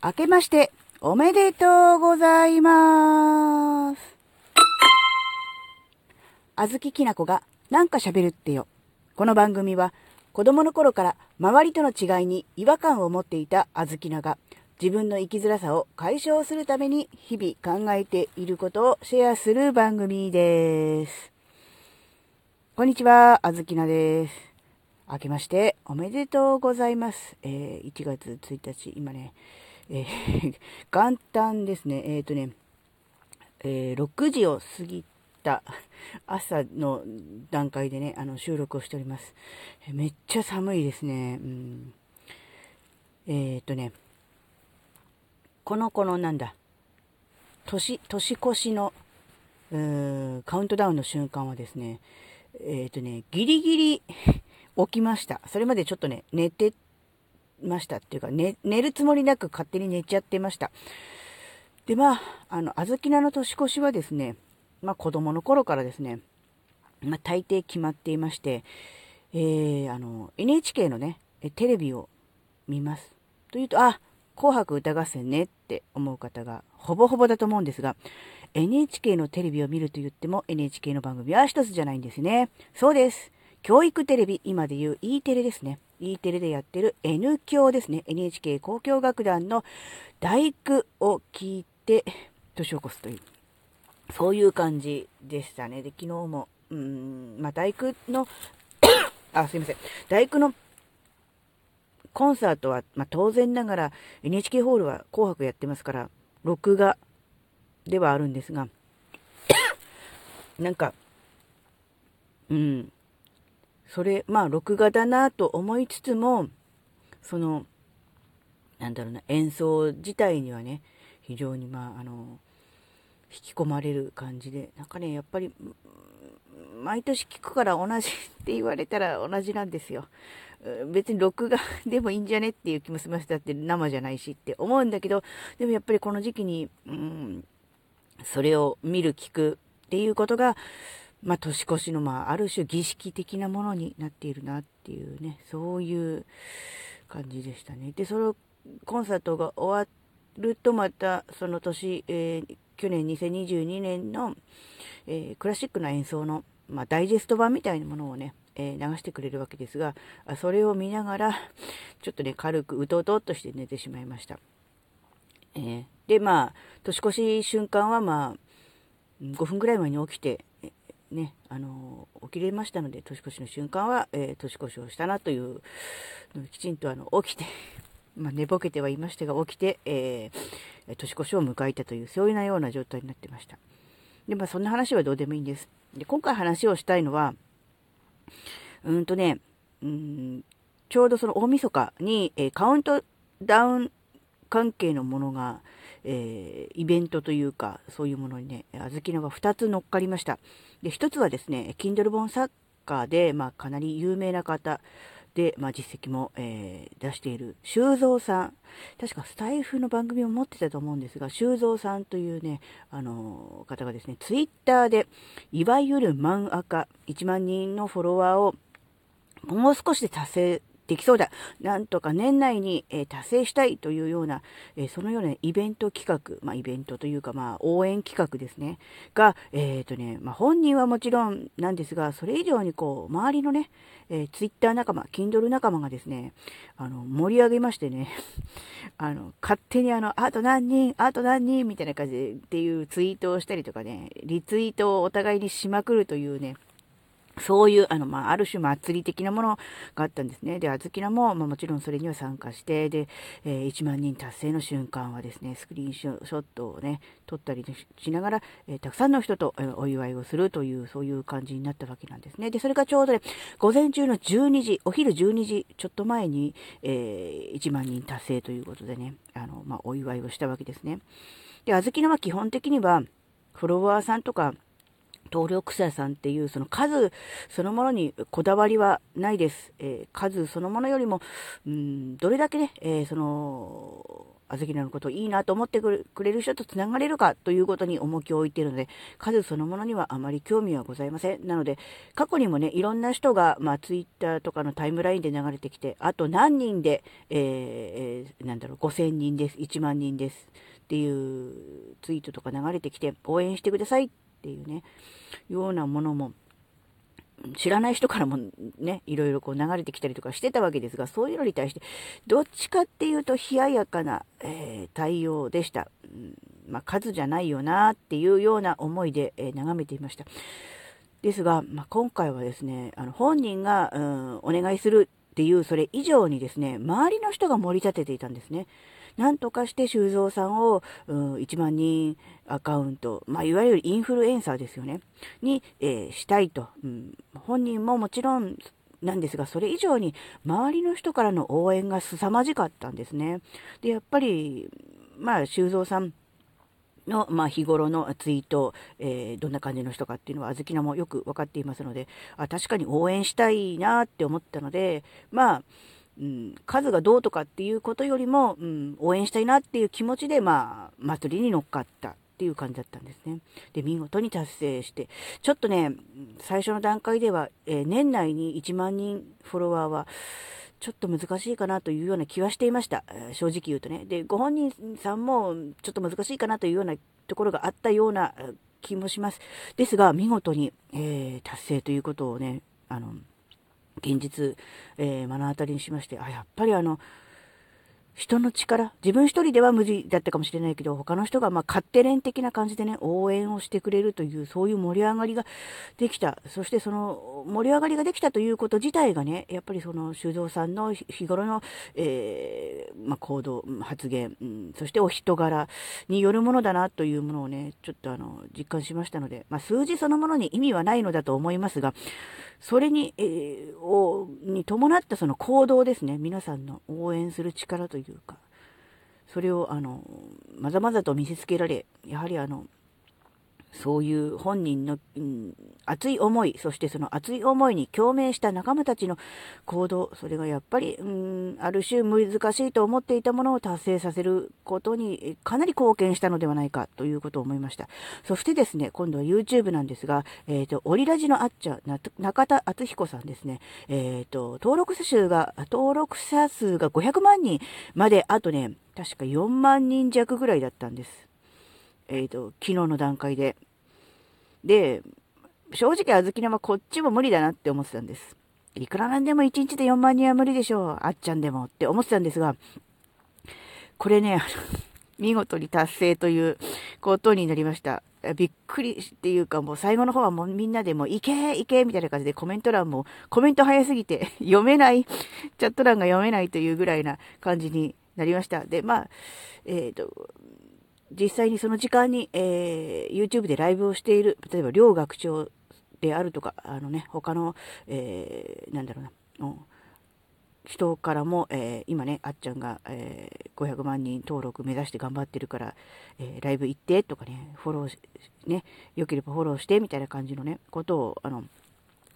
明けましておめでとうございます。あずききなこがなんか喋るってよ。この番組は子供の頃から周りとの違いに違和感を持っていたあずきなが自分の生きづらさを解消するために日々考えていることをシェアする番組です。こんにちは、あずきなです。明けましておめでとうございます。えー、1月1日、今ね、えー、元旦ですね。えっ、ー、とね、えー、6時を過ぎた朝の段階でね、あの、収録をしております。めっちゃ寒いですね。うん、えっ、とね、この子のなんだ、年、年越しの、カウントダウンの瞬間はですね、えっ、とね、ギリギリ 起きました。それまでちょっとね、寝てましたっていうか、寝、寝るつもりなく勝手に寝ちゃってました。で、まあ、あの、あずきなの年越しはですね、まあ子供の頃からですね、まあ大抵決まっていまして、えー、あの、NHK のね、テレビを見ます。というと、あ、紅白歌合戦ねって思う方がほぼほぼだと思うんですが、NHK のテレビを見ると言っても NHK の番組は一つじゃないんですね。そうです。教育テレビ、今で言う E テレですね。E テレでやってる N 教ですね。NHK 交響楽団の大工を聞いて年を越すという、そういう感じでしたね。で、昨日も、うん、まあ、大工の あ、すいません。大工のコンサートは、まあ、当然ながら NHK ホールは紅白やってますから、録画ではあるんですが、なんか、うん、それ、まあ、録画だなと思いつつも、その、なんだろうな、演奏自体にはね、非常に、まあ、あの、引き込まれる感じで、なんかね、やっぱり、毎年聞くから同じって言われたら同じなんですよ。別に録画でもいいんじゃねっていう気もしました。って生じゃないしって思うんだけど、でもやっぱりこの時期に、うん、それを見る、聞くっていうことが、まあ、年越しの、まあ、ある種儀式的なものになっているなっていうね、そういう感じでしたね。で、そのコンサートが終わるとまた、その年、えー、去年2022年の、えー、クラシックな演奏の、まあ、ダイジェスト版みたいなものをね、えー、流してくれるわけですが、それを見ながら、ちょっとね、軽くうとうとっとして寝てしまいました。えで、まあ、年越し瞬間は、まあ、5分ぐらい前に起きて、ね、あの、起きれましたので、年越しの瞬間は、えー、年越しをしたなという、きちんとあの、起きて、まあ、寝ぼけてはいましたが、起きて、えー、年越しを迎えたという、そういうような状態になってました。で、まあ、そんな話はどうでもいいんです。で、今回話をしたいのは、うんとね、うん、ちょうどその大晦日に、えー、カウントダウン関係のものが、えー、イベントというか、そういうものにね、あずきのが2つ乗っかりました。で、1つはですね、Kindle 本作家で、まあ、かなり有名な方で、まあ、実績も、えー、出している修造さん。確かスタイフの番組を持ってたと思うんですが、修造さんというね、あのー、方がですね、ツイッターで、いわゆる漫画家、1万人のフォロワーをもう少しで達成できそうだ。なんとか年内に、えー、達成したいというような、えー、そのようなイベント企画、まあ、イベントというか、まあ、応援企画ですね。が、えっ、ー、とね、まあ、本人はもちろんなんですが、それ以上にこう、周りのね、えー、ツイッター仲間、Kindle 仲間がですね、あの、盛り上げましてね、あの、勝手にあの、あと何人、あと何人みたいな感じで、っていうツイートをしたりとかね、リツイートをお互いにしまくるというね、そういう、あの、まあ、ある種祭り的なものがあったんですね。で、あずきらも、まあ、もちろんそれには参加して、で、えー、1万人達成の瞬間はですね、スクリーンショットをね、撮ったりしながら、えー、たくさんの人と、お祝いをするという、そういう感じになったわけなんですね。で、それがちょうどね、午前中の12時、お昼12時ちょっと前に、え、1万人達成ということでね、あの、まあ、お祝いをしたわけですね。で、あずきらは基本的には、フォロワーさんとか、登録者さんっていうその数そのものにこだわりはないです。えー、数そのものよりも、うん、どれだけね、えー、その、あずきなのこといいなと思ってくれる人と繋がれるかということに重きを置いているので、数そのものにはあまり興味はございません。なので、過去にもね、いろんな人が、まあ、ツイッターとかのタイムラインで流れてきて、あと何人で、えー、なんだろう、5000人です、1万人ですっていうツイートとか流れてきて、応援してくださいっていうね、ようなものも、知らない人からもね、いろいろこう流れてきたりとかしてたわけですが、そういうのに対して、どっちかっていうと冷ややかな、えー、対応でした。うん、まあ、数じゃないよなっていうような思いで、えー、眺めていました。ですが、まあ、今回はですね、あの本人が、うん、お願いするっていう、それ以上にですね、周りの人が盛り立てていたんですね。なんとかして修造さんを、うん、1万人アカウント、まあ、いわゆるインフルエンサーですよね、に、えー、したいと、うん。本人ももちろんなんですが、それ以上に周りの人からの応援が凄まじかったんですね。で、やっぱり、まあ、修造さん、の、まあ、日頃のツイート、えー、どんな感じの人かっていうのは、あずきなもよく分かっていますので、あ確かに応援したいなって思ったので、まあ、うん、数がどうとかっていうことよりも、うん、応援したいなっていう気持ちで、まあ、祭りに乗っかったっていう感じだったんですね。で、見事に達成して、ちょっとね、最初の段階では、えー、年内に1万人フォロワーは、ちょっと難しいかなというような気はしていました。正直言うとね。で、ご本人さんもちょっと難しいかなというようなところがあったような気もします。ですが、見事に、えー、達成ということをね、あの、現実、えー、目の当たりにしまして、あ、やっぱりあの、人の力、自分一人では無理だったかもしれないけど、他の人がまあ勝手連的な感じでね、応援をしてくれるという、そういう盛り上がりができた。そしてその盛り上がりができたということ自体がね、やっぱりその修造さんの日頃の、えー、まあ、行動、発言、うん、そしてお人柄によるものだなというものをね、ちょっとあの、実感しましたので、まあ、数字そのものに意味はないのだと思いますが、それに、えー、をに伴ったその行動ですね。皆さんの応援する力といういうか、それを、あの、まざまざと見せつけられ、やはりあの、そういう本人の、うん、熱い思い、そしてその熱い思いに共鳴した仲間たちの行動、それがやっぱり、うん、ある種難しいと思っていたものを達成させることにかなり貢献したのではないかということを思いました。そしてですね、今度は YouTube なんですが、えっ、ー、と、オリラジのあっちゃ、中田敦彦さんですね、えっ、ー、と、登録者数が、登録者数が500万人まで、あとね、確か4万人弱ぐらいだったんです。えっ、ー、と、昨日の段階で。で、正直、あずきなはこっちも無理だなって思ってたんです。いくらなんでも1日で4万人は無理でしょう。あっちゃんでもって思ってたんですが、これね、見事に達成ということになりました。びっくりっていうかもう最後の方はもうみんなでもういけいけみたいな感じでコメント欄もコメント早すぎて 読めない、チャット欄が読めないというぐらいな感じになりました。で、まあ、えっ、ー、と、実際にその時間に、えー、YouTube でライブをしている、例えば両学長であるとか、あのね、他の、えー、なんだろうな、う、人からも、えー、今ね、あっちゃんが、えー、500万人登録目指して頑張ってるから、えー、ライブ行ってとかね、フォローね、良ければフォローしてみたいな感じのね、ことを、あの、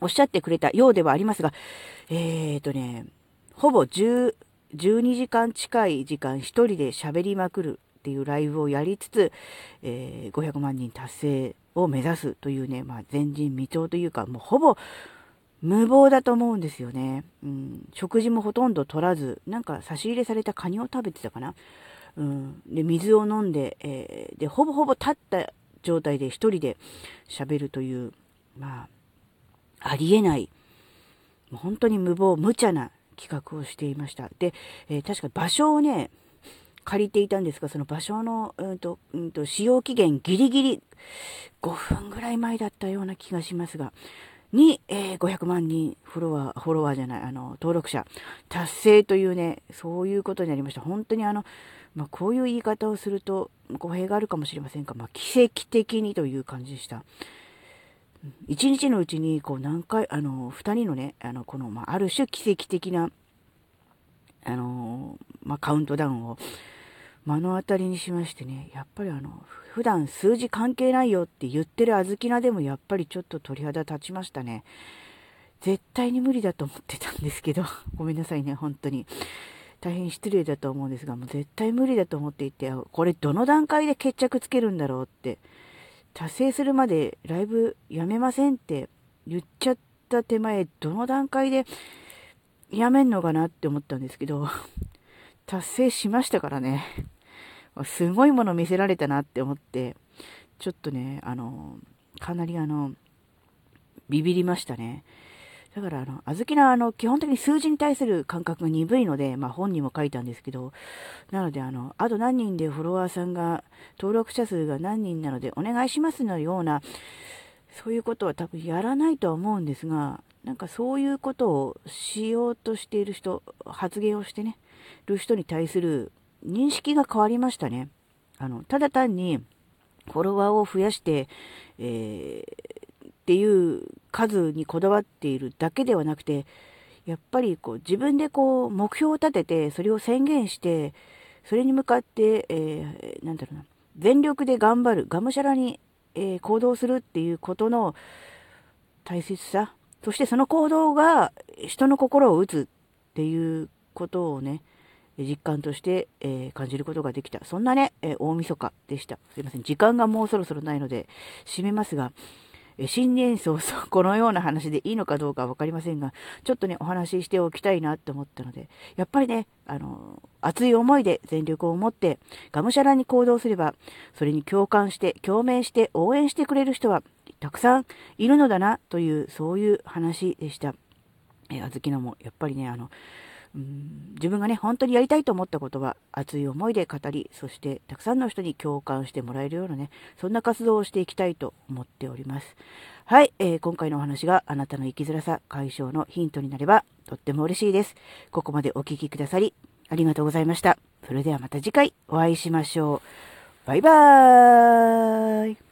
おっしゃってくれたようではありますが、えーとね、ほぼ10、12時間近い時間一人で喋りまくるっていうライブをやりつつ、えー、500万人達成を目指すというね、まあ、前人未到というか、もうほぼ無謀だと思うんですよね。うん、食事もほとんど取らず、なんか差し入れされたカニを食べてたかな。うん、で、水を飲んで、えー、で、ほぼほぼ立った状態で一人で喋るという、まあ、ありえない、本当に無謀、無茶な企画をしていました。で、えー、確か場所をね、借りていたんですが、その場所の、うんと、うんと、使用期限ギリギリ5分ぐらい前だったような気がしますが、に、えー、500万人フォロワー、フォロワーじゃない、あの、登録者達成というね、そういうことになりました。本当にあの、まあ、こういう言い方をすると語弊があるかもしれませんが、まあ、奇跡的にという感じでした。一日のうちに、こう、何回、あの、二人のね、あの、この、まあ、ある種奇跡的な、あの、まあ、カウントダウンを目の当たりにしましてね、やっぱりあの、普段数字関係ないよって言ってるあずきなでもやっぱりちょっと鳥肌立ちましたね。絶対に無理だと思ってたんですけど、ごめんなさいね、本当に。大変失礼だと思うんですが、もう絶対無理だと思っていて、これどの段階で決着つけるんだろうって、達成するまでライブやめませんって言っちゃった手前、どの段階でやめんのかなって思ったんですけど、達成しましたからね。すごいもの見せられたなって思って、ちょっとね、あの、かなりあの、ビビりましたね。だから、あの、あずきな、あの、基本的に数字に対する感覚が鈍いので、まあ本にも書いたんですけど、なので、あの、あと何人でフォロワーさんが、登録者数が何人なのでお願いしますのような、そういうことは多分やらないとは思うんですが、なんかそういうことをしようとしている人、発言をしてね、る人に対する認識が変わりましたね。あの、ただ単に、フォロワーを増やして、えー、っていう数にこだわっているだけではなくて、やっぱりこう自分でこう目標を立てて、それを宣言して、それに向かって、えー、なんだろうな、全力で頑張る、がむしゃらに、えー、行動するっていうことの大切さ、そしてその行動が人の心を打つっていうことをね、実感として、えー、感じることができた。そんなね、えー、大晦日でした。すいません。時間がもうそろそろないので、締めますが、えー、新年早々、このような話でいいのかどうかわかりませんが、ちょっとね、お話ししておきたいなって思ったので、やっぱりね、あの熱い思いで全力を持って、がむしゃらに行動すれば、それに共感して、共鳴して、応援してくれる人は、たくさんいるのだな、という、そういう話でした。えー、あずきのも、やっぱりね、あの、自分がね、本当にやりたいと思ったことは熱い思いで語り、そしてたくさんの人に共感してもらえるようなね、そんな活動をしていきたいと思っております。はい、えー、今回のお話があなたの生きづらさ解消のヒントになればとっても嬉しいです。ここまでお聴きくださりありがとうございました。それではまた次回お会いしましょう。バイバーイ